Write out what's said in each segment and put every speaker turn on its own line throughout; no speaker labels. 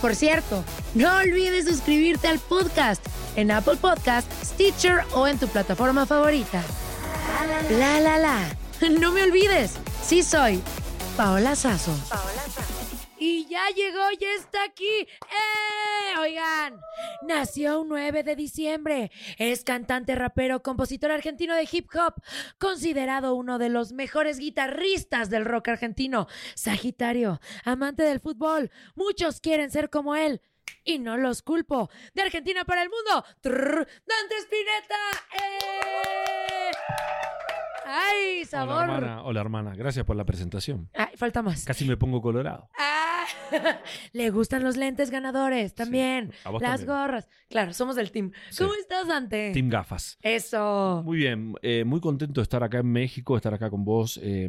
Por cierto, no olvides suscribirte al podcast en Apple Podcast, Stitcher o en tu plataforma favorita. La la la. No me olvides, sí soy Paola Sazo. Y ya llegó, ya está aquí. ¡Eh! Oigan, nació un 9 de diciembre. Es cantante, rapero, compositor argentino de hip hop, considerado uno de los mejores guitarristas del rock argentino. Sagitario, amante del fútbol. Muchos quieren ser como él. Y no los culpo. De Argentina para el mundo. Trrr, Dante Spinetta. ¡Eh! ¡Ay, sabor!
Hola hermana, hola hermana, gracias por la presentación.
Ay, falta más.
Casi me pongo colorado.
Ah, le gustan los lentes ganadores también.
vos
Las
también.
gorras. Claro, somos del team.
Sí.
¿Cómo estás, Dante?
Team Gafas.
Eso.
Muy bien, eh, muy contento de estar acá en México, estar acá con vos. eh,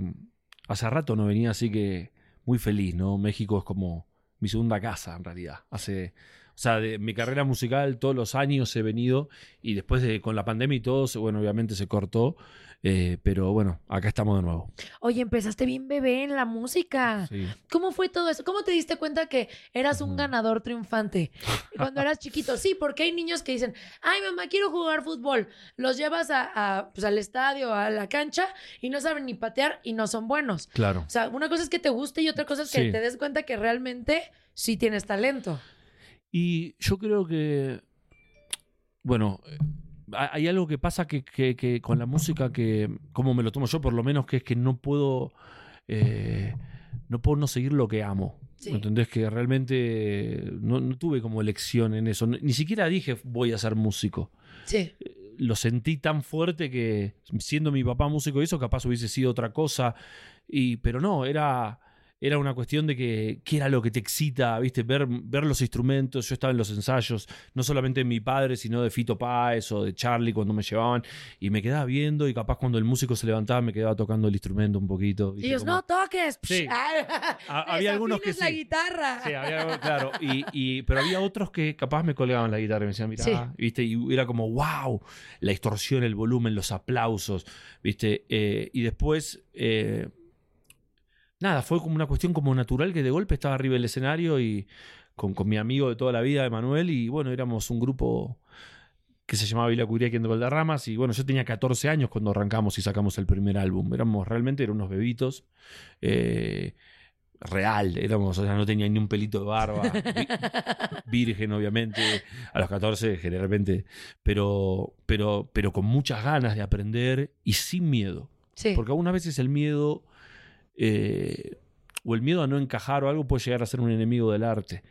hace rato no venía, así que muy feliz, ¿no? México es como mi segunda casa, en realidad. Hace, o sea, de mi carrera musical todos los años he venido y después de con la pandemia y todo, bueno, obviamente se cortó, eh, pero bueno, acá estamos de nuevo.
Oye, empezaste bien bebé en la música.
Sí.
¿Cómo fue todo eso? ¿Cómo te diste cuenta que eras un ganador triunfante cuando eras chiquito? Sí, porque hay niños que dicen, ay mamá, quiero jugar fútbol. Los llevas a, a, pues, al estadio, a la cancha y no saben ni patear y no son buenos.
Claro.
O sea, una cosa es que te guste y otra cosa es que
Sí.
te des cuenta que realmente sí tienes talento.
Y yo creo que, bueno, hay algo que pasa que, que- que con la música que, como me lo tomo yo por lo menos, que es que no puedo, eh, no puedo no seguir lo que amo.
Sí.
¿Me ¿Entendés? Que realmente no, no tuve como elección en eso. Ni siquiera dije voy a ser músico.
Sí.
Lo sentí tan fuerte que siendo mi papá músico y eso, capaz hubiese sido otra cosa. Y, pero no, era, era una cuestión de que qué era lo que te excita, ¿viste? Ver, ver los instrumentos. Yo estaba en los ensayos, no solamente de mi padre, sino de Fito Páez o de Charlie cuando me llevaban. Y me quedaba viendo y capaz cuando el músico se levantaba me quedaba tocando el instrumento un poquito.
Y ellos,
Como-
no toques.
Sí.
Ah,
Ha- había algunos que
desafines la
sí.
guitarra.
Sí, había, claro. Y, y- pero había otros que capaz me colgaban la guitarra y me decían, mira,
Sí.
¿viste? Y era como, wow, la distorsión, el volumen, los aplausos, ¿viste? Eh, y después, eh, nada, fue como una cuestión como natural que de golpe estaba arriba del escenario y con, con mi amigo de toda la vida, Emanuel, y bueno, éramos un grupo que se llamaba Vila Curia Quien de Valderramas y bueno, yo tenía 14 años cuando arrancamos y sacamos el primer álbum. Éramos realmente, eran unos bebitos. eh, real, éramos, o sea, no tenía ni un pelito de barba, vi- virgen obviamente, a los 14 generalmente, pero, pero, pero con muchas ganas de aprender y sin miedo,
Sí.
porque algunas veces el miedo eh, o el miedo a no encajar o algo puede llegar a ser un enemigo del arte.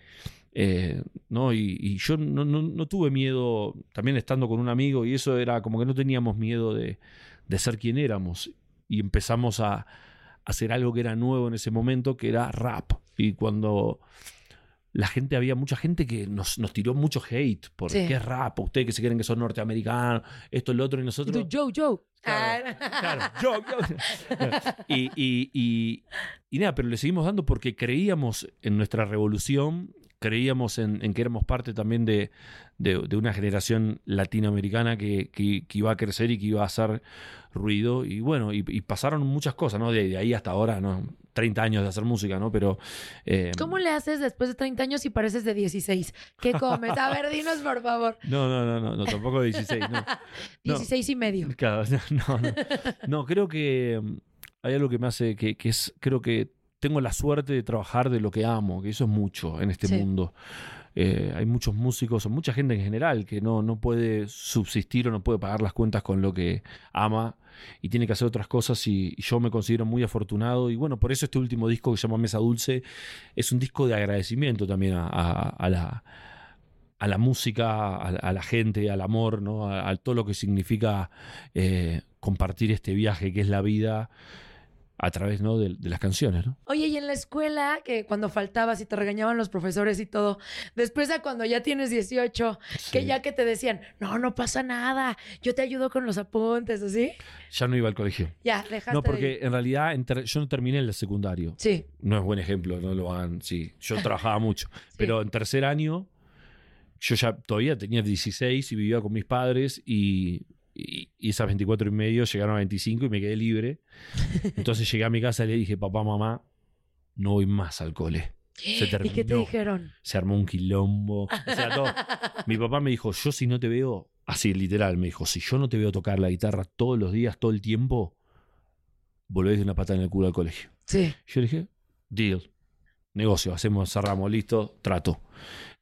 Eh, ¿no? Y, yo no, no- tuve miedo, también estando con un amigo, y eso era como que no teníamos miedo de, de ser quien éramos. Y empezamos a hacer algo que era nuevo en ese momento, que era rap. Y cuando la gente, había mucha gente que nos, nos tiró mucho hate por
Sí.
qué es rap, ustedes que se creen que son norteamericanos, esto, lo otro, y
Y
nosotros...
tú, Joe, Joe.
Claro,
Ah.
claro, yo, yo. Y, y- y- y nada, pero le seguimos dando porque creíamos en nuestra revolución, creíamos en, en que éramos parte también de, de- de una generación latinoamericana que, que- que iba a crecer y que iba a hacer ruido. Y bueno, y, y pasaron muchas cosas, ¿no? De, de ahí hasta ahora, ¿no? 30 años de hacer música, ¿no? Pero... eh,
¿Cómo le haces después de 30 años y pareces de 16? ¿Qué comes? A ver, dinos por favor.
No, no, no, no, no, tampoco de 16, no. No.
16 y medio.
Claro, no, no. No, creo que mm, hay algo que me hace que, que es, creo que tengo la suerte de trabajar de lo que amo, que eso es mucho en este
Sí.
mundo. Eh, hay muchos músicos o mucha gente en general que no, no puede subsistir o no puede pagar las cuentas con lo que ama y tiene que hacer otras cosas y, yo me considero muy afortunado y bueno, por eso este último disco que se llama Mesa Dulce es un disco de agradecimiento también a, la a la música, a, la gente, al amor, ¿no? a, a todo lo que significa eh, compartir este viaje que es la vida a través ¿no? de, de las canciones. ¿no?
Oye, y en la escuela, que cuando faltabas y te regañaban los profesores y todo, después a cuando ya tienes 18, que ya que te decían, no, no pasa nada, yo te ayudo con los apuntes, ¿así?
Ya no iba al colegio.
Ya, dejaste
No, porque en realidad yo no terminé el secundario.
Sí,
No es buen ejemplo, no lo hagan. Sí, yo trabajaba mucho. Pero en tercer año, yo ya todavía tenía 16 y vivía con mis padres y, y- y esas 24 y medio llegaron a 25 y me quedé libre. Entonces llegué a mi casa y le dije, papá, mamá, no voy más al cole. Se
¿Y qué te
terminó.
dijeron?
Se armó un quilombo. O sea, todo. Mi papá me dijo, yo si no te veo, así literal, me dijo, si yo no te veo tocar la guitarra todos los días, todo el tiempo, volvés de una pata en el culo al colegio.
Sí.
Yo le dije, deal, negocio, hacemos, cerramos, listo, trato.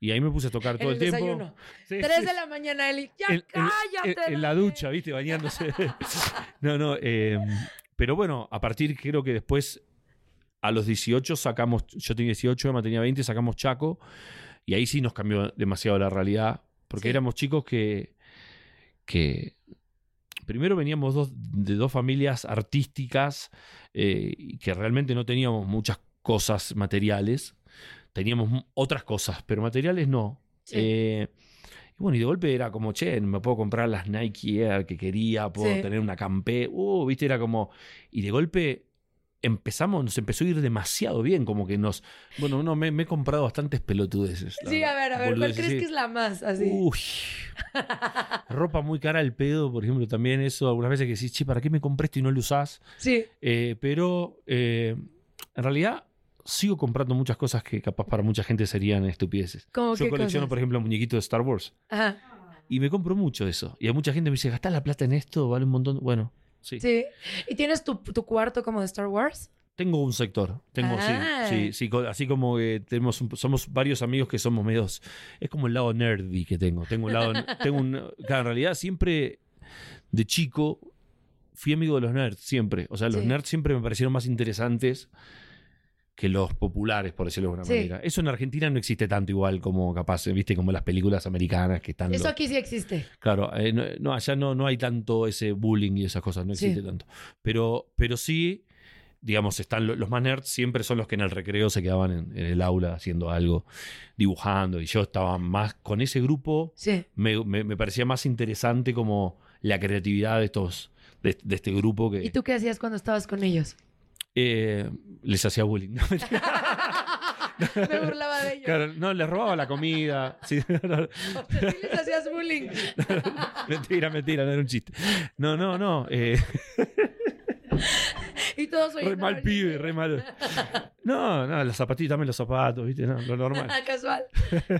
Y ahí me puse a tocar
En
todo
el
tiempo. Sí,
Tres
sí.
de la mañana, Eli. ¡Ya
En-
cállate!
En, en la ducha, ¿viste? Bañándose. no, no. eh, pero bueno, a partir, creo que después, a los 18 sacamos, yo tenía 18, Emma tenía 20, sacamos Chaco. Y ahí sí nos cambió demasiado la realidad. Porque
Sí.
éramos chicos que. que primero veníamos dos, de dos familias artísticas eh, que realmente no teníamos muchas cosas materiales. Teníamos otras cosas, pero materiales no.
Sí.
Eh, y bueno, y de golpe era como, che, me puedo comprar las Nike Air que quería, puedo
Sí.
tener una Campé. Uh, viste, era como. Y de golpe empezamos, nos empezó a ir demasiado bien, como que nos. Bueno, no, me, me he comprado bastantes pelotudeces.
Sí, a ver, a ver, ¿cuál crees que es la más así?
Uy. Ropa muy cara al pedo, por ejemplo, también eso. Algunas veces que decís, che, ¿para qué me compré esto y no lo usás?
Sí.
Eh, pero eh, en realidad sigo comprando muchas cosas que capaz para mucha gente serían estupideces.
¿Cómo
Yo colecciono,
cosas?
por ejemplo, muñequitos de Star Wars.
Ajá.
Y me compro mucho de eso. Y a mucha gente me dice, ¿gastás la plata en esto? Vale un montón. Bueno, sí.
Sí. ¿Y tienes tu, tu cuarto como de Star Wars?
Tengo un sector. Tengo,
Ah.
sí, sí, sí. co- Así como tenemos un- somos varios amigos que somos medios. Es como el lado nerdy que tengo. Tengo un lado. tengo un, claro, en realidad siempre de chico fui amigo de los nerds, siempre. O sea, los
Sí.
nerds siempre me parecieron más interesantes que los populares, por decirlo de alguna
Sí.
manera. Eso en Argentina no existe tanto igual como capaz, viste, como las películas americanas que están.
Eso
los-
aquí sí existe.
Claro, eh, no, no, allá no, no hay tanto ese bullying y esas cosas, no
Sí.
existe tanto. Pero, pero sí, digamos, están lo- los más nerds siempre son los que en el recreo se quedaban en, en el aula haciendo algo, dibujando. Y yo estaba más con ese grupo,
Sí.
me, me- me parecía más interesante como la creatividad de estos, de, de este grupo que
¿Y tú qué hacías cuando estabas con ellos?
Eh, les hacía bullying.
Me burlaba de ellos.
Claro, no, les robaba la comida. Sí, no,
sí les hacías bullying.
mentira, mentira, no era un chiste. No, no, no. eh,
Y todos soy
Re mal pibe, re mal. No, no, las zapatillas, también los zapatos, ¿viste? No, lo normal.
Casual.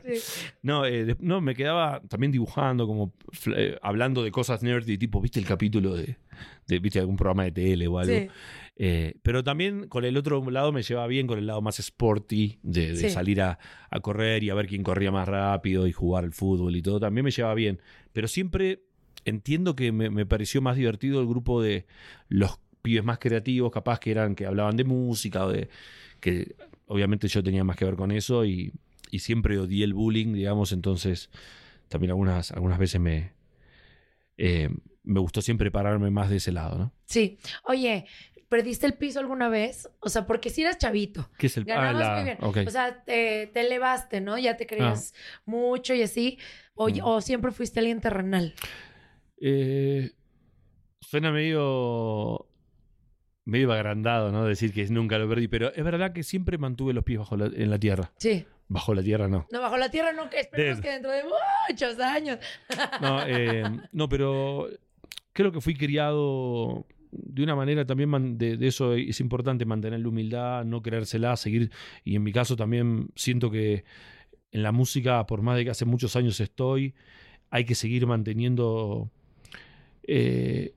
Sí.
No, eh, de- no, me quedaba también dibujando, como eh, hablando de cosas nerdy, tipo, ¿viste el capítulo de, de ¿viste algún programa de tele o algo?
Sí.
Eh, pero también con el otro lado me llevaba bien, con el lado más sporty, de, de
Sí.
salir a, a correr y a ver quién corría más rápido y jugar al fútbol y todo, también me llevaba bien. Pero siempre entiendo que me, me pareció más divertido el grupo de los pibes más creativos, capaz que eran que hablaban de música o de que obviamente yo tenía más que ver con eso y, y siempre odié el bullying, digamos, entonces también algunas, algunas veces me, eh, me gustó siempre pararme más de ese lado, ¿no?
Sí. Oye, ¿perdiste el piso alguna vez? O sea, porque si eras chavito.
¿Qué es el
Ganabas
ah, la-
muy bien. O sea, te, te elevaste, ¿no? Ya te creías mucho y así. O,
Mm.
o siempre fuiste alguien terrenal.
Eh, suena medio medio agrandado, ¿no? Decir que nunca lo perdí, pero es verdad que siempre mantuve los pies bajo la- en la tierra.
Sí.
Bajo la tierra no.
No, bajo la tierra no, que esperemos que dentro de muchos años.
No, eh, no, pero creo que fui criado de una manera también de, de eso es importante mantener la humildad, no creérsela, seguir y en mi caso también siento que en la música por más de que hace muchos años estoy hay que seguir manteniendo eh,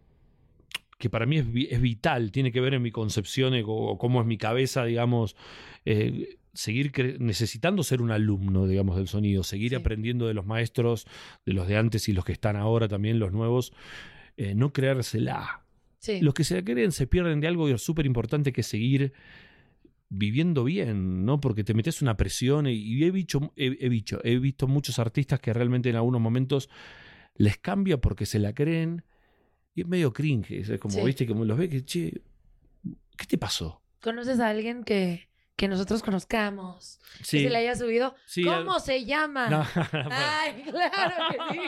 que para mí es, es vital, tiene que ver en mi concepción eh, o cómo es mi cabeza, digamos, eh, seguir necesitando ser un alumno, digamos, del sonido, seguir
Sí.
aprendiendo de los maestros, de los de antes y los que están ahora también, los nuevos, eh, no creérsela.
Sí.
Los que se la creen se pierden de algo y es súper importante que seguir viviendo bien, ¿no? Porque te metes una presión y, y he, visto, he, he visto, he visto muchos artistas que realmente en algunos momentos les cambia porque se la creen y es medio cringe, es como,
Sí.
viste, como los ve que, che, ¿qué te pasó?
¿Conoces a alguien que, que nosotros conozcamos? Que se le haya subido.
sí,
¿Cómo
al-
se llama?
No,
Ay, claro que sí.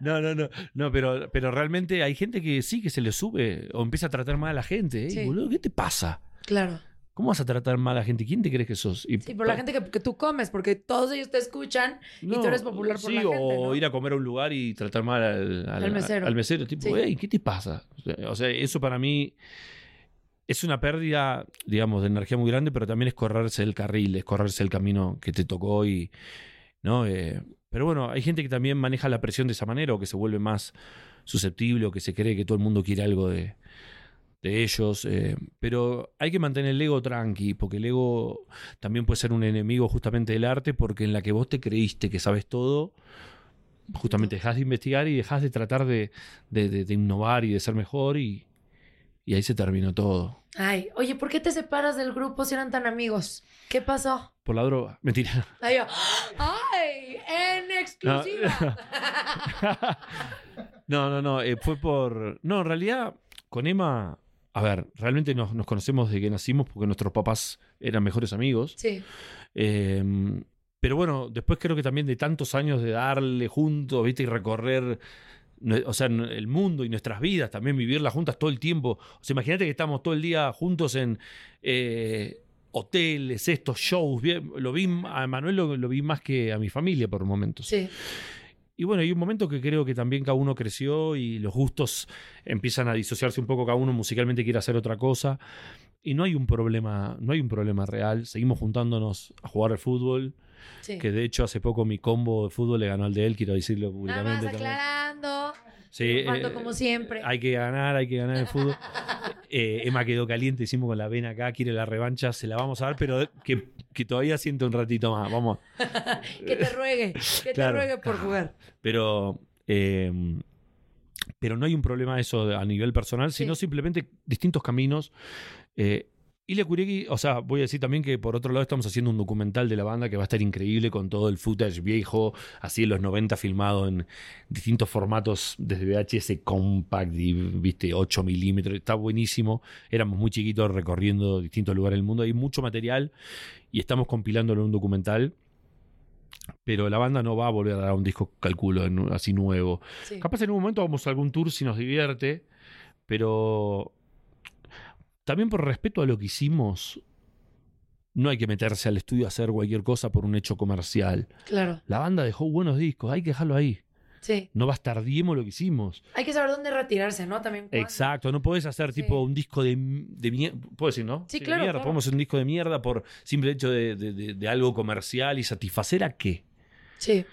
no, no, no, no, pero, pero realmente hay gente que sí que se le sube o empieza a tratar mal a la gente. ¿eh?
Sí.
Boludo, ¿qué te pasa?
Claro.
¿Cómo vas a tratar mal a la gente? ¿Quién te crees que sos? Y
Sí, por la gente que, que tú comes, porque todos ellos te escuchan y tú eres popular por
sí,
la gente,
o
¿no?
ir a comer a un lugar y tratar mal al,
Al mesero.
al mesero, tipo,
Sí.
"Ey, ¿qué te pasa? O sea, eso para mí es una pérdida, digamos, de energía muy grande, pero también es correrse el carril, es correrse el camino que te tocó y, ¿no? Eh, pero bueno, hay gente que también maneja la presión de esa manera o que se vuelve más susceptible o que se cree que todo el mundo quiere algo de, de ellos. eh, pero hay que mantener el ego tranqui, porque el ego también puede ser un enemigo justamente del arte, porque en la que vos te creíste que sabes todo, justamente dejas de investigar y dejas de tratar de, de- de- de innovar y de ser mejor y, y ahí se terminó todo.
Ay, oye, ¿por qué te separas del grupo si eran tan amigos? ¿Qué pasó?
Por la droga. Mentira.
Ay, yo, ¡ay! En exclusiva.
no, no, no. eh, fue por. No, en realidad, con Emma. A ver, realmente nos, nos conocemos desde que nacimos porque nuestros papás eran mejores amigos.
sí,
Eh, pero bueno, después creo que también de tantos años de darle juntos, ¿viste? Y recorrer, o sea, el mundo y nuestras vidas, también vivirlas juntas todo el tiempo. O sea, imagínate que estamos todo el día juntos en eh, hoteles, estos shows. Lo vi, a Manuel lo, lo vi más que a mi familia por momentos.
sí.
Y bueno, hay un momento que creo que también cada uno creció y los gustos empiezan a disociarse un poco, cada uno musicalmente quiere hacer otra cosa. Y no hay un problema, no hay un problema real. Seguimos juntándonos a jugar al fútbol,
sí.
que de hecho hace poco mi combo de fútbol le ganó al de él, quiero decirlo
Nada
públicamente.
más
también.
aclarando.
Sí, eh,
como siempre.
Hay que ganar, hay que ganar el fútbol. Eh, Emma quedó caliente, hicimos con la vena acá, quiere la revancha, se la vamos a dar, pero que, que todavía siente un ratito más. Vamos.
que te ruegue, que
Claro.
te ruegue por jugar.
Pero, eh, pero no hay un problema eso a nivel personal,
Sí.
sino simplemente distintos caminos. Eh, Ilya Kuriaki, o sea, voy a decir también que por otro lado estamos haciendo un documental de la banda que va a estar increíble con todo el footage viejo, así en los 90 filmado en distintos formatos, desde VHS compact y, viste, 8 milímetros, está buenísimo. Éramos muy chiquitos recorriendo distintos lugares del mundo, hay mucho material y estamos compilándolo en un documental. Pero la banda no va a volver a dar un disco, calculo, en- así nuevo.
Sí.
Capaz en un momento vamos a algún tour si nos divierte, pero también por respeto a lo que hicimos, no hay que meterse al estudio a hacer cualquier cosa por un hecho comercial.
Claro,
La banda dejó buenos discos, hay que dejarlo ahí.
sí.
No bastardiemos lo que hicimos.
Hay que saber dónde retirarse, ¿no? También. cuándo.
Exacto, no podés hacer
Sí.
tipo un disco de, de mierda. Puedo decir, ¿no?
Sí, claro,
mierda.
claro.
Podemos hacer un disco de mierda por simple hecho de- de algo comercial y satisfacer a qué.
Sí,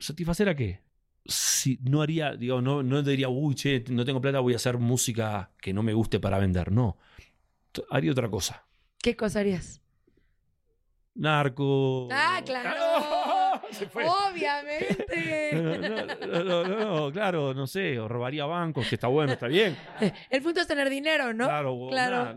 ¿Satisfacer a qué? Si no haría, digo, no, no diría, uy, che, no tengo plata, voy a hacer música que no me guste para vender. No. Haría otra cosa.
¿qué cosa harías?
Narco.
Ah, claro.
Se fue.
Obviamente.
No, no, no, claro, no sé, o robaría bancos, que está bueno, está bien.
El punto es tener dinero, ¿no?
Claro,
Claro.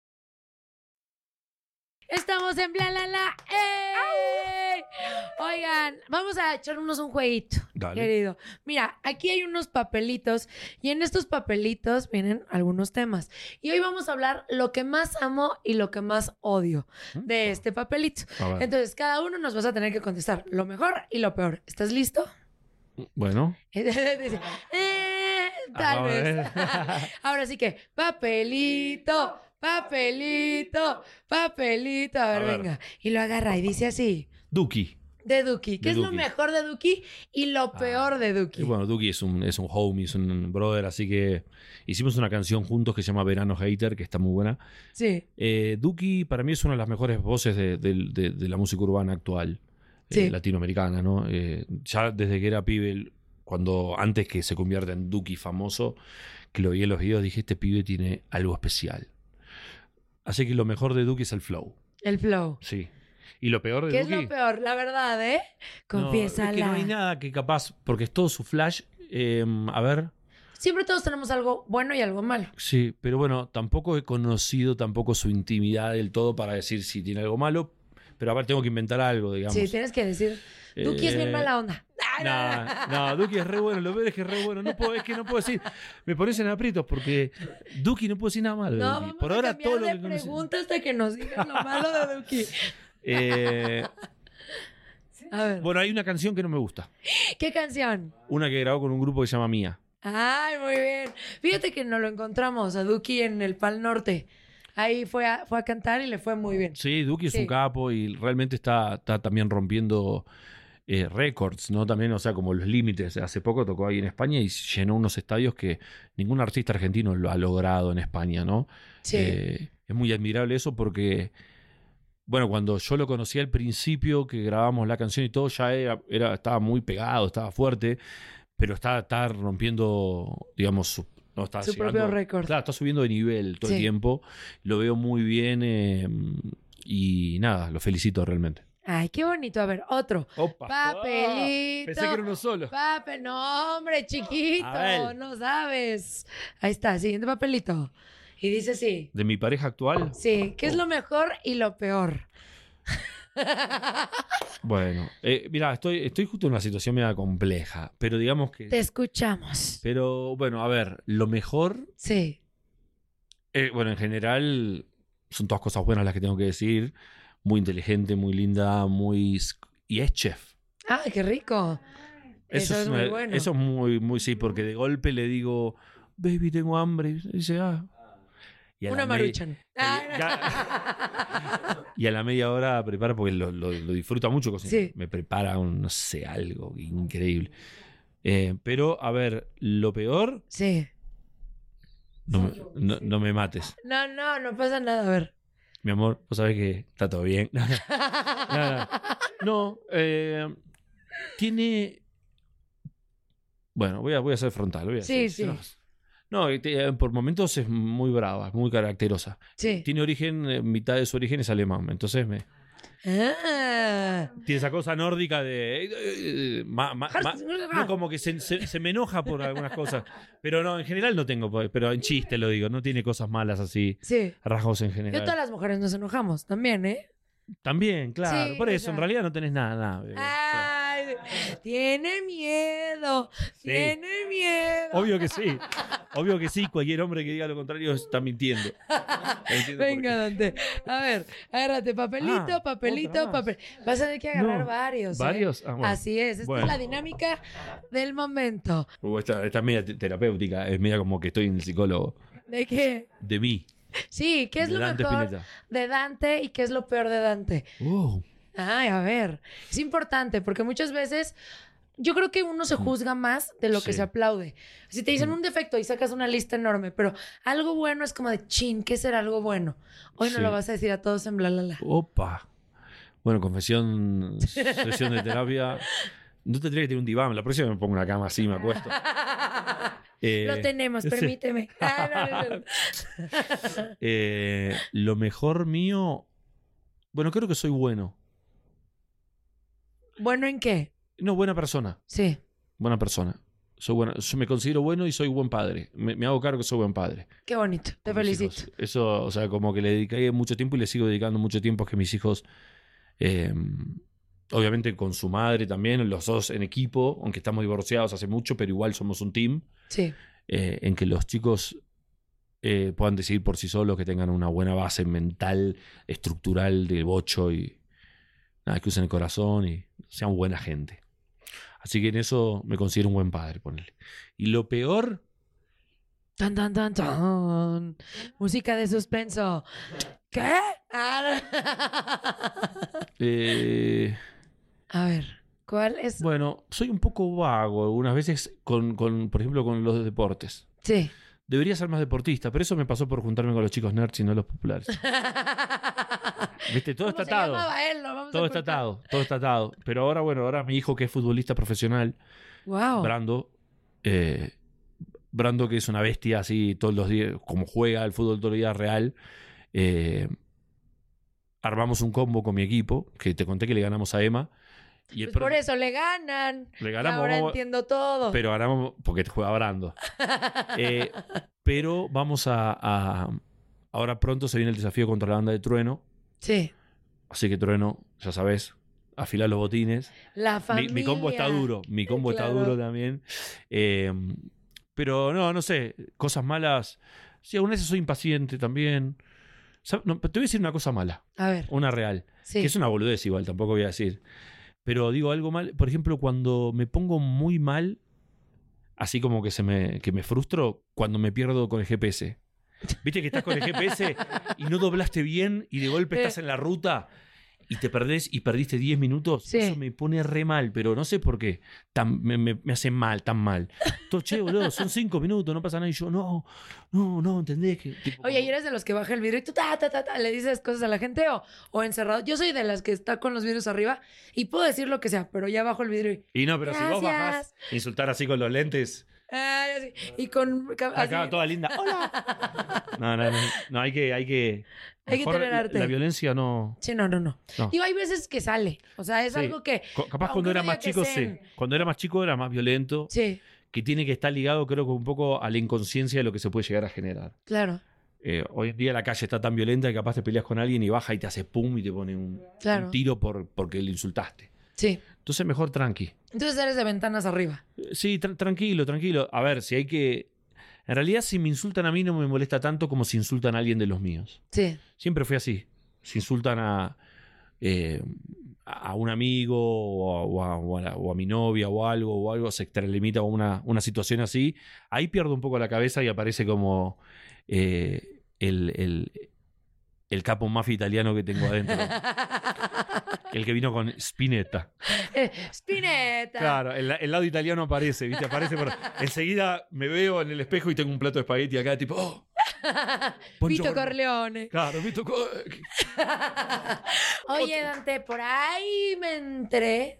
Estamos en bla la la. ¡Ey! Oigan, vamos a echarnos un jueguito,
Dale.
querido. Mira, aquí hay unos papelitos y en estos papelitos vienen algunos temas. Y hoy vamos a hablar lo que más amo y lo que más odio de este papelito. Entonces, cada uno nos vas a tener que contestar lo mejor y lo peor. ¿Estás listo?
Bueno,
Dice, "Eh, tal
Ah, a
vez.
ver.
Ahora sí que, papelito, papelito, papelito. A ver,
A ver.
venga. Y lo agarra y dice así,
Duki.
de Duki. ¿Qué
De
es lo
Duki.
mejor de Duki y lo
Ah,
peor de Duki?
Y bueno, Duki es un, es un homie, es un brother, así que hicimos una canción juntos que se llama Verano Hater, que está muy buena.
Sí,
Eh, Duki para mí es una de las mejores voces de, de- de- de la música urbana actual, eh,
Sí.
latinoamericana, ¿no? Eh, ya desde que era pibe, el- cuando antes que se convierta en Duki famoso, que lo vi en los videos, dije, este pibe tiene algo especial. Así que lo mejor de Duki es el flow,
el flow.
sí. Y lo peor de
¿Qué es lo peor? La verdad, ¿eh?
No,
Confiésala.
es que no hay nada que capaz, porque es todo su flash. eh, a ver,
Siempre todos tenemos algo bueno y algo malo.
Sí, pero bueno, tampoco he conocido tampoco su intimidad del todo para decir si tiene algo malo. Pero a ver, tengo que inventar algo, digamos.
Sí, tienes que decir, Duki es bien
Eh,
mala onda. No, no,
Duki es re bueno, lo peor es que es re bueno. No puedo, es que no puedo decir. Me pones en aprietos porque Duki no puedo decir nada malo.
No, vamos
Por
a
ahora todo lo que
pregunta hasta que nos digan lo malo de Duki.
Eh,
A ver,
bueno, hay una canción que no me gusta.
¿qué canción?
Una que grabó con un grupo que se llama Mía.
Ay, muy bien. Fíjate que nos lo encontramos a Duki en el Pal Norte. Ahí fue a, fue a cantar y le fue muy bien.
Sí, Duki es
Sí.
un capo y realmente está, está también rompiendo eh, récords, ¿no? También, o sea, como los límites. Hace poco tocó ahí en España y llenó unos estadios que ningún artista argentino lo ha logrado en España, ¿no?
Sí.
Eh, es muy admirable eso porque, bueno, cuando yo lo conocí al principio, que grabamos la canción y todo, ya era, era- estaba muy pegado, estaba fuerte, pero está, está rompiendo, digamos, su, no, está
Su
llegando-
propio récord.
Claro, está subiendo de nivel todo
Sí.
el tiempo. Lo veo muy bien eh, y nada, lo felicito realmente.
Ay, qué bonito. A ver, otro.
Opa.
Papelito.
Pensé que era uno solo.
Papel, no, hombre, chiquito. No sabes. Ahí está, siguiente papelito. Y dice así.
De mi pareja actual,
Sí, ¿qué es
Oh.
lo mejor y lo peor?
bueno, eh, mira, estoy, estoy justo en una situación media compleja, pero digamos que...
Te escuchamos.
Pero bueno, a ver, lo mejor
Sí.
Eh, bueno, en general son todas cosas buenas las que tengo que decir. Muy inteligente, muy linda, muy... Y es chef.
Ah, qué rico. Eso, es, muy bueno.
Eso es muy, muy, sí, porque de golpe le digo, baby, tengo hambre. Y dice, ah. Y a
Una maruchan.
Y a la media hora prepara, porque lo, lo- lo disfruta mucho cocinar.
Sí.
Me prepara un, no sé, algo increíble. Eh, pero, a ver, lo peor,
sí.
no, me- no- no me mates.
No, no, no pasa nada. A ver.
Mi amor, vos sabés que está todo bien. No, no. No, eh, tiene. Bueno, voy a, voy a ser frontal. Voy a
Sí,
decir,
sí.
No, no, eh, por momentos es muy brava, muy caracterosa.
Sí.
Tiene origen, eh, mitad de su origen es alemán. Entonces me.
Ah.
Tiene esa cosa nórdica de. eh, eh, ma- ma- ma- no, como que se, se- se me enoja por algunas cosas. Pero no, en general no tengo. pues, Pero en chiste lo digo, no tiene cosas malas así,
Sí.
rasgos en
Yo
general.
todas las mujeres nos enojamos también, ¿eh?
También, claro.
Sí,
por
o
eso,
sea-
en realidad no tenés nada, nada.
Ay, tiene miedo.
Sí.
Tiene miedo.
Obvio que sí. obvio que sí, cualquier hombre que diga lo contrario está mintiendo.
Venga, Dante. A ver, agárrate papelito,
Ah,
papelito, papel. Vas a tener que agarrar
No,
varios. ¿eh?
¿varios? Ah, bueno.
Así es. Esta
Bueno.
es la dinámica del momento.
Uh, esta, esta es media te- terapéutica, es media como que estoy en el psicólogo
¿De qué?
de mí.
Sí, ¿qué es
de
lo
Dante
mejor
Spinetta.
de Dante y qué es lo peor de Dante?
Oh,
Ay, a ver. Es importante porque muchas veces yo creo que uno se juzga más de lo que se aplaude. Si te dicen un defecto y sacas una lista enorme, pero algo bueno es como de chin, ¿qué será algo bueno? Hoy no
Sí.
lo vas a decir a todos en bla, bla, bla.
opa. Bueno, confesión, sesión de terapia. No tendría que tener un diván. La próxima me pongo una cama así, me acuesto. Eh,
Lo tenemos, permíteme. Ah, no, no, no.
Eh, lo mejor mío. Bueno, creo que soy bueno.
¿Bueno en qué?
No, buena persona.
Sí.
Buena persona. Soy buena, yo me considero bueno y soy buen padre. Me, me hago cargo que soy buen padre.
Qué bonito. Te felicito.
hijos. Eso, o sea, como que le dediqué mucho tiempo y le sigo dedicando mucho tiempo a que mis hijos, eh, obviamente con su madre también, los dos en equipo, aunque estamos divorciados hace mucho, pero igual somos un team,
Sí.
eh, en que los chicos eh, puedan decidir por sí solos, que tengan una buena base mental, estructural del bocho y nada, que usen el corazón y sean buena gente. Así que en eso me considero un buen padre, ponele. Y lo peor,
Tan, tan, tan, tan. Música de suspenso. ¿Qué?
Eh,
A ver, ¿cuál es?
Bueno, soy un poco vago algunas veces con, con, por ejemplo, con los deportes.
Sí.
Debería ser más deportista, pero eso me pasó por juntarme con los chicos nerds y no los populares. ¿Viste? Todo está
¿Cómo se
atado. Todo está atado, todo está atado. Pero ahora, bueno, ahora mi hijo que es futbolista profesional,
Wow.
Brando, eh, Brando que es una bestia así todos los días, como juega al fútbol todos los días real, eh, armamos un combo con mi equipo, que te conté que le ganamos a Emma. Y el
Pues por eso le ganan.
le ganamos,
ahora
vamos-
entiendo todo.
pero ganamos porque juega Brando. Eh, pero vamos a, a- Ahora pronto se viene el desafío contra la banda de Trueno.
Sí.
Así que Trueno, ya sabes, afilar los botines.
La
Mi,
familia.
mi combo está duro. Mi combo
Claro.
está duro también. Eh, pero no, no sé. Cosas malas. Sí, algunas veces soy impaciente también. ¿Sab- no, te voy a decir una cosa mala.
A ver.
Una real.
Sí.
Que es una boludez igual, tampoco voy a decir. Pero digo algo mal. Por ejemplo, cuando me pongo muy mal, así como que se me, que me frustro, cuando me pierdo con el GPS. Viste que estás con el GPS y no doblaste bien y de golpe estás en la ruta y te perdés y perdiste 10 minutos.
Sí.
Eso me pone re mal, pero no sé por qué. Tan- me, me- me hace mal, tan mal. Todo, che, boludo, son 5 minutos, no pasa nada. Y yo, no, no, no, ¿entendés? Que, tipo,
Oye, ¿y eres de los que baja el vidrio y tú ta, ta, ta, ta, le dices cosas a la gente o, o encerrado? Yo soy de las que está con los vidrios arriba y puedo decir lo que sea, pero ya bajo el vidrio y...
Y no, pero si vos bajás, insultar así con los lentes,
Ay, así, y con...
acá
así.
toda linda. ¡Hola! No, no, no, no, hay que, hay que.
Hay que
mejor
tener
la-
arte.
La violencia no.
Sí, no, no, no.
No.
Digo, hay veces que sale. O sea, es
Sí.
algo que...
Co- Capaz cuando era más chico, sí. Cuando era más chico era más violento.
Sí,
Que tiene que estar ligado, creo que un poco a la inconsciencia de lo que se puede llegar a generar.
claro,
Eh, hoy en día la calle está tan violenta que capaz te peleas con alguien y baja y te hace pum y te pone un,
Claro.
un tiro por, porque le insultaste.
sí.
Entonces mejor tranqui.
Entonces eres de ventanas arriba.
Sí, tra- tranquilo, tranquilo. A ver, si hay que... En realidad, si me insultan a mí no me molesta tanto como si insultan a alguien de los míos.
Sí,
Siempre fue así. Si insultan a, eh, a un amigo o a, o a- o a la- o a mi novia o algo, o algo, se extralimita a una, una situación así, ahí pierdo un poco la cabeza y aparece como eh, el, el, el capo mafia italiano que tengo adentro. el que vino con Spinetta.
Eh, Spinetta.
Claro, el, el lado italiano aparece, ¿viste? Aparece por... Enseguida me veo en el espejo y tengo un plato de espagueti acá, tipo, ¡oh!
Vito. Corleone.
Claro, Vito Co-
Oye, Dante, por ahí me enteré.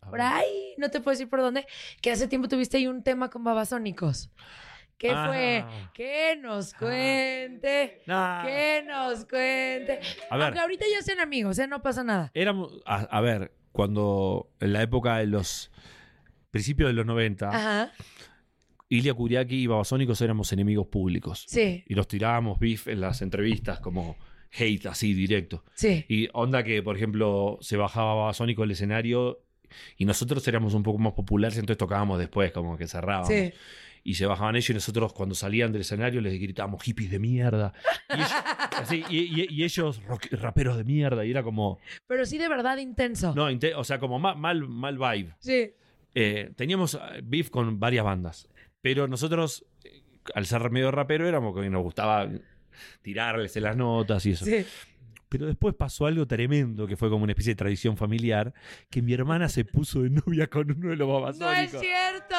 A
Por ahí, no te puedo decir por dónde, que hace tiempo tuviste ahí un tema con babasónicos. ¿Qué
Ah.
fue? Que nos cuente.
Nah.
Que nos cuente.
A ver.
Aunque ahorita ya sean amigos, ¿eh? No pasa nada.
Éramos, a, a ver, cuando en la época de los principios de los 90,
Ajá.
Ilia Kuriaki y Babasónicos éramos enemigos públicos.
Sí,
Y los tirábamos beef en las entrevistas como hate así directo.
sí.
Y onda que, por ejemplo, se bajaba Babasónico del escenario y nosotros éramos un poco más populares, entonces tocábamos después, como que cerrábamos.
Sí.
Y se bajaban ellos y nosotros cuando salían del escenario les gritábamos hippies de mierda. Y ellos, así, y- y- y ellos rock- raperos de mierda. Y era como,
Pero sí de verdad intenso.
no, inte- o sea, como ma- mal, mal vibe.
Sí.
Eh, teníamos eh, beef con varias bandas, pero nosotros, eh, al ser medio rapero, éramos que nos gustaba tirarles en las notas y eso.
Sí.
Pero después pasó algo tremendo, que fue como una especie de tradición familiar, que mi hermana se puso de novia con uno de los
No es
babasónicos.
cierto.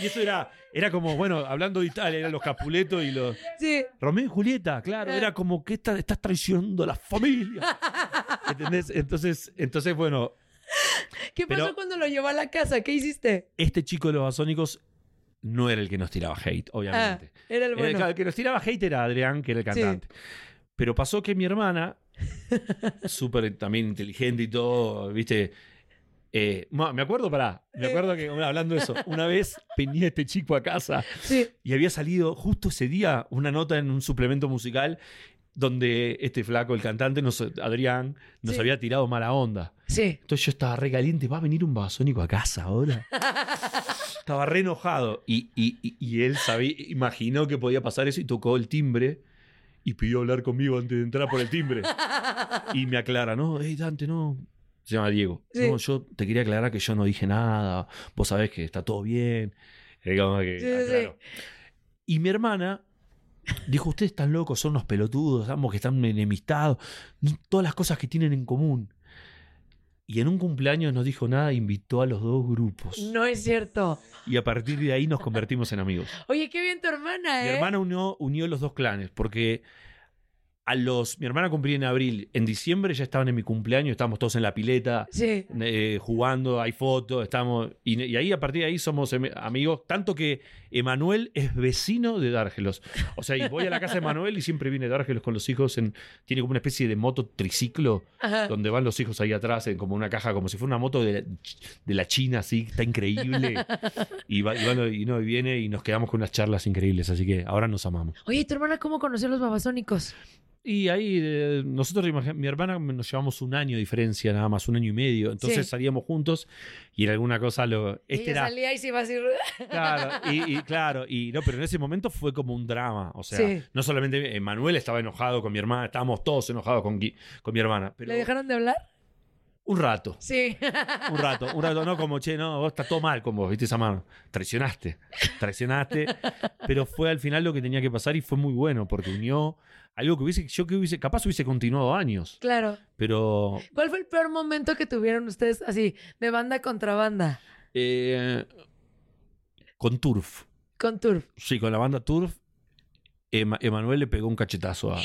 y eso era, era como, bueno, hablando de Italia, eran los Capuletos y los...
Sí.
Romeo y Julieta, claro, era como que esta- estás traicionando a la familia. ¿Entendés? Entonces, entonces, bueno,
¿Qué pasó
Pero-
cuando lo llevó a la casa? ¿Qué hiciste?
este chico de los basónicos no era el que nos tiraba hate,
Ah,
obviamente.
era el
Era
bueno.
el, el que nos tiraba hate era Adrián, que era el
Sí.
Pero pasó que mi hermana, súper también inteligente y todo, viste. eh, me acuerdo, pará, me acuerdo que hablando de eso, una vez venía este chico a casa
Sí.
y había salido justo ese día una nota en un suplemento musical donde este flaco, el cantante, nos, Adrián, nos
Sí.
había tirado mala onda.
Sí.
Entonces yo estaba re caliente, va a venir un basónico a casa ahora. estaba re enojado. Y, y- y- y él sabía, imaginó que podía pasar eso y tocó el timbre y pidió hablar conmigo antes de entrar por el timbre. y me aclara, no, hey Dante, no. Se llama Diego.
Sí.
No, yo te quería aclarar que yo no dije nada. Vos sabés que está todo bien. Como que
Sí.
Y mi hermana dijo, ustedes están locos, son unos pelotudos, ambos que están enemistados, todas las cosas que tienen en común. Y en un cumpleaños no dijo nada, invitó a los dos grupos.
No es cierto.
Y a partir de ahí nos convertimos en amigos.
Oye, qué bien tu hermana,
Mi
¿eh?
hermana unió, unió los dos clanes, porque a los. Mi hermana cumplía en abril. En diciembre ya estaban en mi cumpleaños, estábamos todos en la pileta.
Sí.
eh, jugando, hay fotos, estamos. Y, y ahí a partir de ahí somos amigos. Tanto que Emanuel es vecino de Dárgelos. O sea, y voy a la casa de Emanuel y siempre viene Dárgelos con los hijos. En, tiene como una especie de moto triciclo
Ajá.
donde van los hijos ahí atrás, en como una caja, como si fuera una moto de la, de la China, así, está increíble. y, va, y, va- y no, y viene y nos quedamos con unas charlas increíbles, así que ahora nos amamos.
Oye, ¿tu hermana cómo conoció a los babasónicos?
Y ahí eh, nosotros, mi hermana, nos llevamos un año de diferencia, nada más, un año y medio. Entonces
Sí.
salíamos juntos y en alguna cosa lo. Este
Ella
era.
salía y se iba así.
Claro, y, y claro, y no, pero en ese momento fue como un drama. O sea,
Sí.
no solamente eh, Manuel estaba enojado con mi hermana, estábamos todos enojados con, con mi hermana. Pero
¿Le dejaron de hablar?
Un rato.
Sí.
Un rato, un rato, no como, che, no, vos está todo mal con vos, viste esa mano. Traicionaste, traicionaste. Pero fue al final lo que tenía que pasar y fue muy bueno porque unió algo que hubiese, yo que hubiese, capaz hubiese continuado años.
Claro.
Pero
¿Cuál fue el peor momento que tuvieron ustedes así, de banda contra banda?
eh, con Turf,
Con Turf.
sí, con la banda Turf, Ema- Emanuel le pegó un cachetazo a.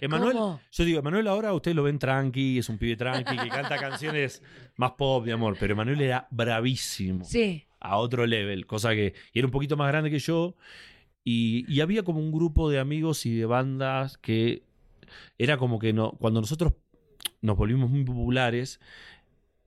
Emanuel,
¿Cómo?
yo digo, Emanuel ahora ustedes lo ven tranqui, es un pibe tranqui, que canta canciones más pop de amor, pero Emanuel era bravísimo.
Sí.
a otro level, cosa que y era un poquito más grande que yo. Y, y había como un grupo de amigos y de bandas que era como que no, cuando nosotros nos volvimos muy populares,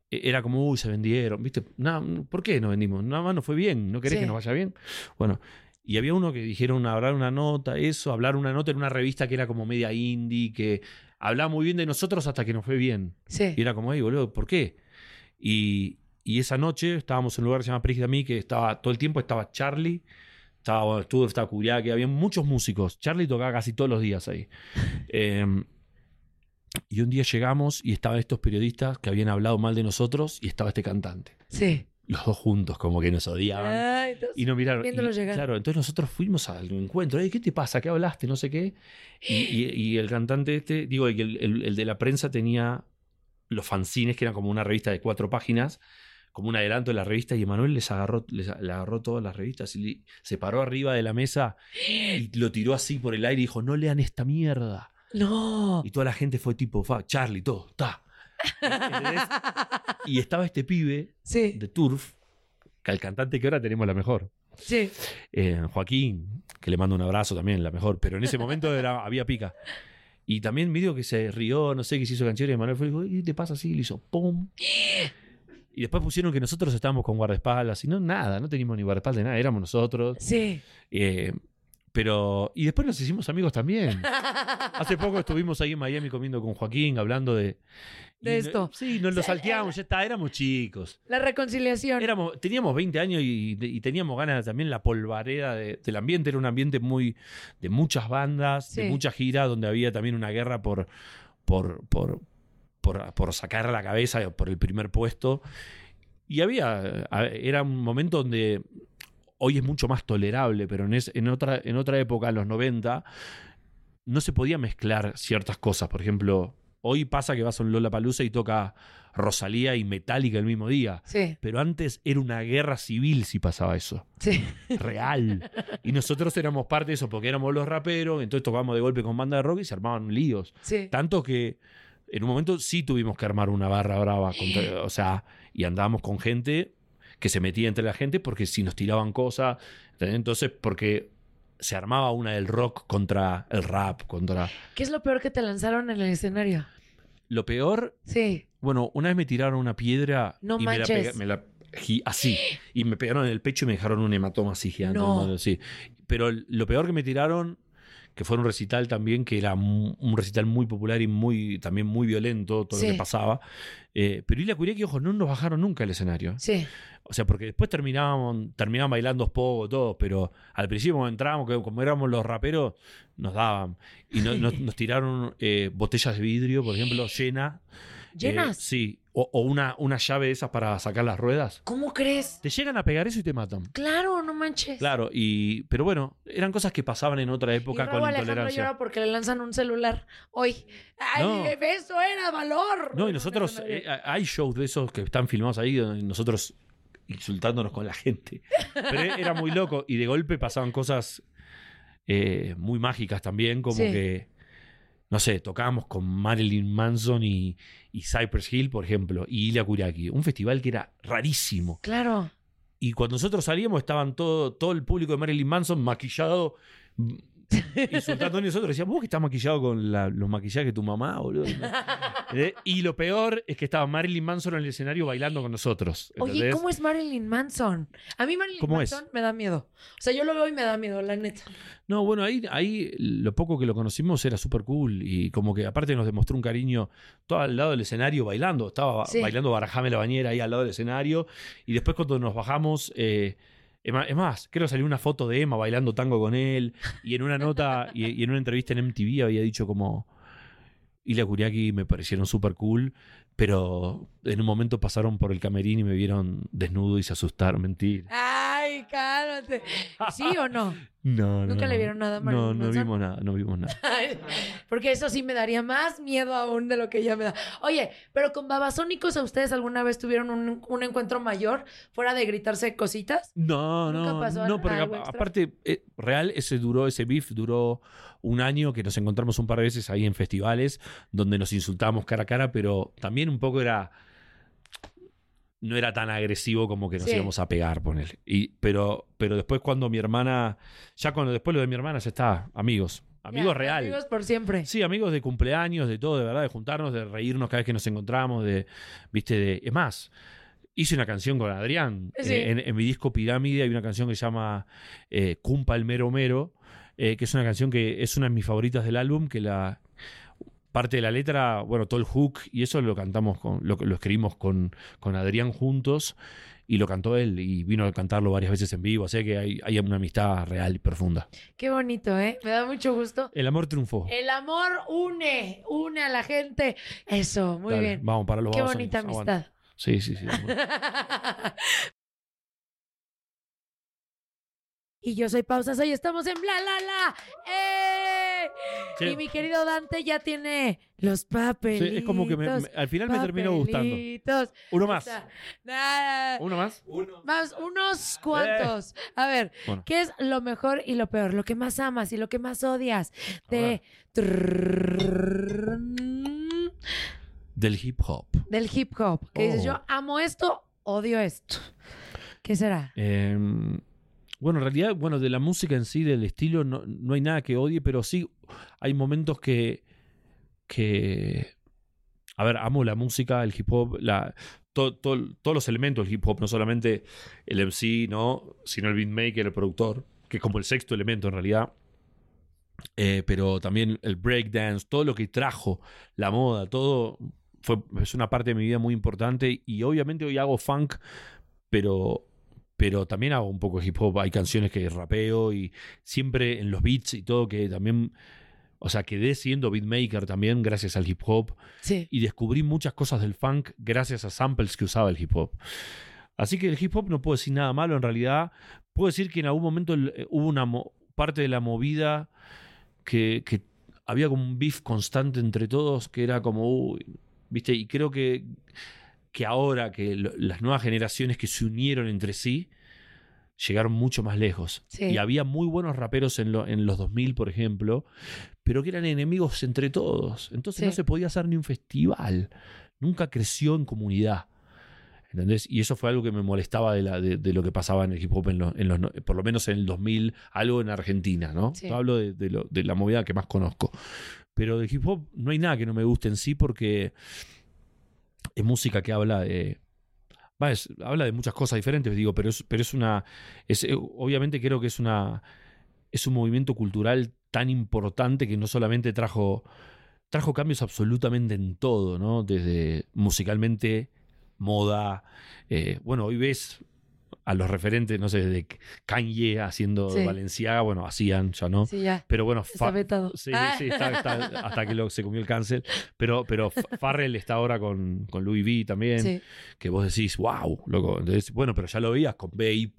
e- era como, uy, se vendieron, ¿viste? ¿Por qué no vendimos? Nada más no fue bien, ¿no querés
Sí.
que nos vaya bien? Bueno, y había uno que dijeron hablar una nota, eso, hablar una nota en una revista que era como media indie, que hablaba muy bien de nosotros hasta que nos fue bien.
Sí.
Y era como, hey, boludo, ¿por qué? Y, y esa noche estábamos en un lugar que se llama Prígida Mí, que estaba todo el tiempo estaba Charlie, estaba, estuvo, estaba Curiaki, había muchos músicos. Charlie tocaba casi todos los días ahí. Eh, y un día llegamos y estaban estos periodistas que habían hablado mal de nosotros y estaba este cantante.
Sí.
Los dos juntos, como que nos odiaban.
Entonces-
Y nos miraron. Y. Claro, entonces nosotros fuimos al encuentro. "Ey, ¿Qué te pasa? ¿Qué hablaste? No sé qué. Y, y- y el cantante este, digo, el, el- el de la prensa tenía los fanzines, que eran como una revista de cuatro páginas, como un adelanto de la revista, y Emanuel les agarró, les le agarró todas las revistas y le- se paró arriba de la mesa y lo tiró así por el aire y dijo, no lean esta mierda.
No.
Y toda la gente fue tipo, fa, Charlie, todo, está. ¿Entendés? Y estaba este pibe
Sí.
de Turf, que al cantante que ahora tenemos la mejor.
Sí.
Eh, Joaquín, que le mando un abrazo también, la mejor, pero en ese momento era, había pica. Y también medio que se rió, no sé, que se hizo canciones, y Manuel fue y dijo, ¿y te pasa así? Y le hizo ¡pum! Y después pusieron que nosotros estábamos con guardaespaldas, y no, nada, no teníamos ni guardaespaldas, nada, éramos nosotros.
Sí.
Eh, Pero. Y después nos hicimos amigos también. Hace poco estuvimos ahí en Miami comiendo con Joaquín, hablando de.
De esto.
sí, nos lo salteamos, ya está, éramos chicos.
La reconciliación.
Éramos, teníamos 20 años y, y teníamos ganas también la polvareda de- del ambiente. Era un ambiente muy de muchas bandas, de muchas giras, donde había también una guerra por, por, por, por, por sacar a la cabeza por el primer puesto. Y había, era un momento donde hoy es mucho más tolerable, pero en, es- en, otra, en otra época, en los 90, no se podía mezclar ciertas cosas. Por ejemplo, hoy pasa que vas a un Lollapalooza y toca Rosalía y Metallica el mismo día.
Sí,
Pero antes era una guerra civil si pasaba eso.
sí.
Real. Y nosotros éramos parte de eso porque éramos los raperos, entonces tocábamos de golpe con banda de rock y se armaban líos.
Sí.
Tanto que en un momento sí tuvimos que armar una barra brava. contra- o sea, y andábamos con gente que se metía entre la gente porque si nos tiraban cosas. Entonces, porque se armaba una del rock contra el rap, contra.
¿Qué es lo peor que te lanzaron en el escenario?
Lo peor,
Sí.
bueno, una vez me tiraron una piedra
No
y me la,
manches.
pega- me la así. Y me pegaron en el pecho y me dejaron un hematoma así gigante.
No.
hermano, sí. Pero lo peor que me tiraron, que fue un recital también, que era un recital muy popular y muy también muy violento, todo
Sí.
lo que pasaba. Eh, pero Ilia Curiaki, ojo, no nos bajaron nunca el escenario.
Sí.
O sea, porque después terminábamos, terminaban bailando poco todos, pero al principio cuando entrábamos, que como éramos los raperos, nos daban. Y no- nos, nos tiraron eh, botellas de vidrio, por ejemplo, llenas.
¿Llenas?
Eh, sí. O, o una, una llave de esas para sacar las ruedas.
¿Cómo crees?
Te llegan a pegar eso y te matan.
Claro, no manches.
Claro, y pero bueno, eran cosas que pasaban en otra
Y
época
Raúl
con
Alejandro
intolerancia.
llora porque le lanzan un celular hoy. ¡Ay,
No.
eso era valor!
No, y nosotros, eh, hay shows de esos que están filmados ahí donde nosotros insultándonos con la gente. Pero era muy loco y de golpe pasaban cosas eh, muy mágicas también, como
Sí.
que, no sé, tocábamos con Marilyn Manson y, y Cypress Hill, por ejemplo, y Ilya Kuriaki, un festival que era rarísimo.
Claro.
Y cuando nosotros salíamos estaban todo, todo el público de Marilyn Manson maquillado, insultando a nosotros. Decíamos, vos que estás maquillado con la- los maquillajes de tu mamá, boludo. ¿Eh? Y lo peor es que estaba Marilyn Manson en el escenario bailando con nosotros.
Oye. ¿cómo es Marilyn Manson? A mí Marilyn. Manson me da miedo. O sea, yo lo veo y me da miedo, la neta.
No, bueno, ahí, ahí lo poco que lo conocimos era súper cool y como que aparte nos demostró un cariño todo al lado del escenario bailando. Estaba
Sí.
bailando Barajame la bañera ahí al lado del escenario y después cuando nos bajamos... eh, es más, creo que salió una foto de Emma bailando tango con él y en una nota y, en una entrevista en MTV había dicho como Ilya Kuriaki me parecieron súper cool, pero en un momento pasaron por el camerín y me vieron desnudo y se asustaron, mentira.
Ay, cálmate. ¿Sí o no?
No, no,
¿Nunca le
no.
vieron nada a
No,
Marilyn
no
Manson?
vimos nada, no vimos nada.
Porque eso sí me daría más miedo aún de lo que ya me da. Oye, pero con babasónicos, ¿a ustedes alguna vez tuvieron un, un encuentro mayor fuera de gritarse cositas?
No,
Nunca
no,
pasó
no, porque a- aparte, eh, real, ese duró, ese beef duró un año que nos encontramos un par de veces ahí en festivales donde nos insultábamos cara a cara, pero también un poco era. No era tan agresivo como que nos
Sí.
íbamos a pegar, ponele. Y, pero, pero después cuando mi hermana, ya cuando después lo de mi hermana ya está, amigos, amigos
Ya,
real.
Amigos por siempre.
Sí, amigos de cumpleaños, de todo, de verdad, de juntarnos, de reírnos cada vez que nos encontramos, de, viste, de. Es más, hice una canción con Adrián.
Sí.
eh, en, en mi disco Pirámide hay una canción que se llama eh, Cumpa el Mero Mero, eh, que es una canción que es una de mis favoritas del álbum, que la. Parte de la letra, bueno, todo el hook, y eso lo cantamos con, lo, lo escribimos con, con Adrián juntos, y lo cantó él, y vino a cantarlo varias veces en vivo, así que hay, hay una amistad real y profunda.
Qué bonito, ¿eh? Me da mucho gusto.
El amor triunfó.
El amor une, une a la gente. Eso, muy
Dale,
bien.
Vamos para los
Qué bonita amistad.
Sí, sí, sí.
y yo soy Pausas, hoy estamos en Bla La La. ¡Eh!
Sí.
Y mi querido Dante ya tiene los papelitos.
Sí, es como que me- me- al final me terminó gustando. Uno más.
sea, nada.
¿Uno más?
Más unos cuantos. A ver,
Eh. Bueno.
¿qué es lo mejor y lo peor? Lo que más amas y lo que más odias de
Del hip hop.
del hip hop. Que dices, yo amo esto, odio esto. ¿Qué será?
Eh, bueno, en realidad, bueno, de la música en sí, del estilo, no, no hay nada que odie, pero sí hay momentos que. que. A ver, amo la música, el hip hop, la, to- to- todos los elementos del hip hop, no solamente el MC, ¿no? sino el beatmaker, el productor. que es como el sexto elemento en realidad. Eh, pero también el breakdance, todo lo que trajo la moda, todo fue, es una parte de mi vida muy importante. Y obviamente hoy hago funk, pero, pero también hago un poco de hip hop. Hay canciones que rapeo y siempre en los beats y todo que también. O sea, quedé siendo beatmaker también gracias al hip hop
Sí.
y descubrí muchas cosas del funk gracias a samples que usaba el hip hop. Así que el hip hop no puedo decir nada malo en realidad. Puedo decir que en algún momento eh, hubo una parte de la movida que, que había como un beef constante entre todos que era como, uy, ¿viste? Y creo que, que ahora que lo- las nuevas generaciones que se unieron entre sí llegaron mucho más lejos.
Sí.
Y había muy buenos raperos en, lo- en los 2000, por ejemplo, pero que eran enemigos entre todos. Entonces
Sí.
no se podía hacer ni un festival. Nunca creció en comunidad. ¿Entendés? Y eso fue algo que me molestaba de, la, de, de lo que pasaba en el hip hop, en los, en los por lo menos en el 2000, algo en Argentina, ¿no?
Sí.
Yo hablo de, de lo- de la movida que más conozco. Pero de hip hop no hay nada que no me guste en sí porque música que habla de... habla de muchas cosas diferentes, digo, pero es, pero es una... Eh, obviamente creo que es una... Es un movimiento cultural tan importante que no solamente trajo... Trajo cambios absolutamente en todo, ¿no? Desde musicalmente, moda. eh, bueno, hoy ves a los referentes, no sé, de Kanye haciendo
Sí.
Valenciaga, bueno, hacían ya, ¿no?
Sí, ya.
Pero bueno,
Está vetado.
Sí,
Ah.
sí, está, está- hasta que lo- se comió el cáncer. Pero, pero Fa- Farrell está ahora con, con Louis V también,
Sí.
que vos decís, wow, loco. Entonces, bueno, pero ya lo veías con Babe,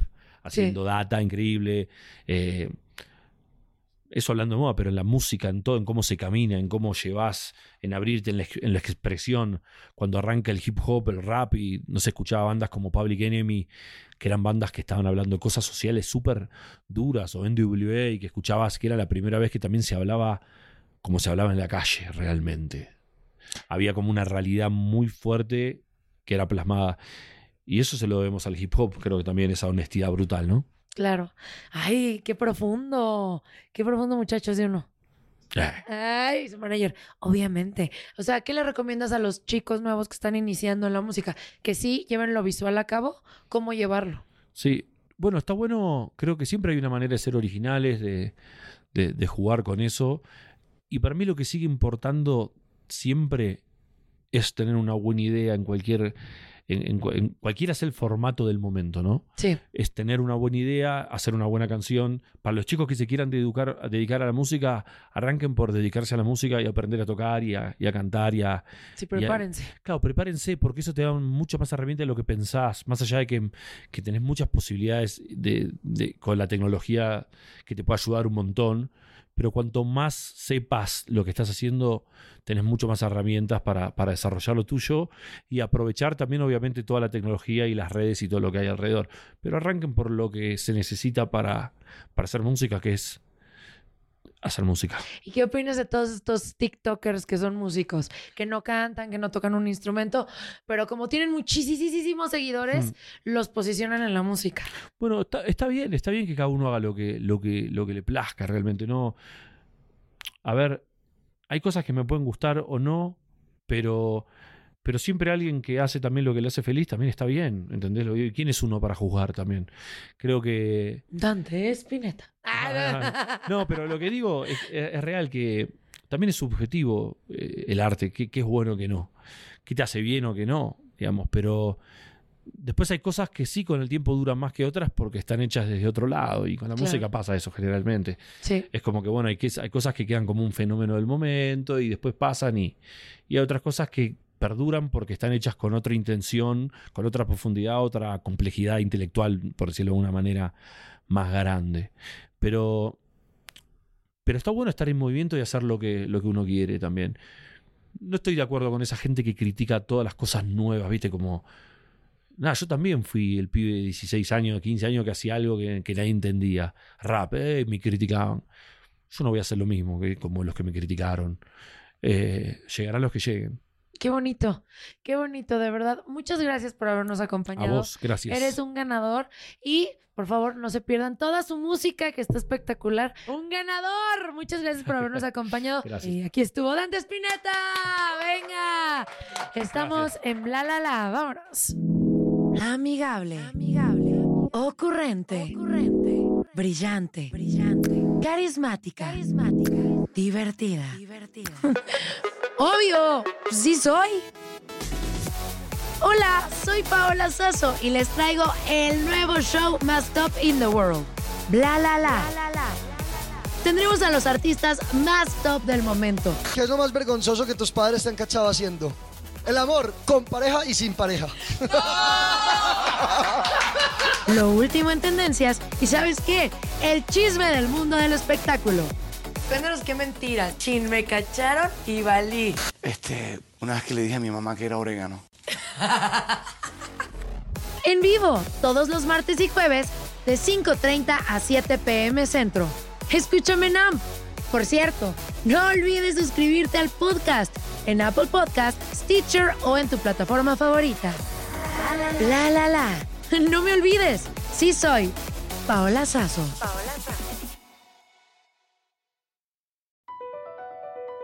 haciendo data increíble. eh, eso hablando de moda, pero en la música, en todo, en cómo se camina, en cómo llevas, en abrirte en la, expresión, cuando arranca el hip hop, el rap, y no se escuchaba bandas como Public Enemy, que eran bandas que estaban hablando de cosas sociales súper duras, o NWA, y que escuchabas que era la primera vez que también se hablaba como se hablaba en la calle, realmente. Había como una realidad muy fuerte que era plasmada. Y eso se lo debemos al hip hop, creo que también esa honestidad brutal, ¿no?
Claro. Ay, qué profundo. Qué profundo, muchachos, de uno. Ay, su manager. Obviamente. O sea, ¿qué le recomiendas a los chicos nuevos que están iniciando en la música? Que sí lleven lo visual a cabo. ¿Cómo llevarlo?
Sí, bueno, está bueno, creo que siempre hay una manera de ser originales, de, de- de jugar con eso. Y para mí lo que sigue importando siempre es tener una buena idea en cualquier, en, en cu- en cualquiera sea el formato del momento, ¿no?
Sí.
es tener una buena idea, hacer una buena canción. Para los chicos que se quieran dedicar, a dedicar a la música, arranquen por dedicarse a la música y aprender a tocar y a, y a cantar y a...
Sí, prepárense.
Claro, prepárense porque eso te da mucho más herramientas de lo que pensás, más allá de que, que tenés muchas posibilidades de, de- con la tecnología que te puede ayudar un montón. Pero cuanto más sepas lo que estás haciendo, tenés mucho más herramientas para, para desarrollar lo tuyo y aprovechar también, obviamente, toda la tecnología y las redes y todo lo que hay alrededor. Pero arranquen por lo que se necesita para, para hacer música, que es hacer música.
¿Y qué opinas de todos estos TikTokers que son músicos, que no cantan, que no tocan un instrumento, pero como tienen muchísimos seguidores, los posicionan en la música?
Bueno, está, está bien, está bien que cada uno haga lo que, lo que, lo que le plazca realmente. No. A ver, hay cosas que me pueden gustar o no, pero, pero siempre alguien que hace también lo que le hace feliz también está bien, ¿entendés? ¿Quién es uno para juzgar también? Creo que.
Dante Spinetta.
Ah, No, pero lo que digo es, es- es real que también es subjetivo eh, el arte, qué qué es bueno que no, qué te hace bien o que no, digamos, pero después hay cosas que sí con el tiempo duran más que otras porque están hechas desde otro lado y con la
Claro.
música pasa eso generalmente.
Sí.
Es como que bueno, hay, que, hay cosas que quedan como un fenómeno del momento y después pasan y, y hay otras cosas que perduran porque están hechas con otra intención, con otra profundidad, otra complejidad intelectual, por decirlo de alguna manera, más grande. Pero, pero está bueno estar en movimiento y hacer lo que, lo que uno quiere también. No estoy de acuerdo con esa gente que critica todas las cosas nuevas, ¿viste? Como... Nada, yo también fui el pibe de 16 años, 15 años que hacía algo que, que nadie entendía. Rap, eh, me criticaban. Yo no voy a hacer lo mismo que como los que me criticaron. Eh, llegarán los que lleguen.
Qué bonito, qué bonito, de verdad. Muchas gracias por habernos
A
acompañado.
vos, gracias.
Eres un ganador y por favor no se pierdan toda su música que está espectacular. Un ganador. Muchas gracias por habernos acompañado.
Gracias.
Y aquí estuvo Dante Spinetta. Venga. Estamos en La La La. Vámonos. Amigable. Amigable. Ocurrente. Ocurrente. brillante, brillante, carismática, divertida, divertida. Obvio, sí soy. Hola, soy Paola Sazo y les traigo el nuevo show más top in the world. Bla la la. Tendremos a los artistas más top del momento.
¿Qué es lo más vergonzoso que tus padres te han cachado haciendo? El amor con pareja y sin pareja.
Lo último en tendencias y ¿sabes qué? El chisme del mundo del espectáculo.
Cuéntanos qué mentira. Chin, me cacharon y valí.
Este, una vez que le dije a mi mamá que era orégano.
En vivo, todos los martes y jueves, de 5.30 a 7 pm centro. Escúchame en AMP. Por cierto, no olvides suscribirte al podcast en Apple Podcast, Stitcher o en tu plataforma favorita. La la la. No me olvides, sí soy Paola Sazo.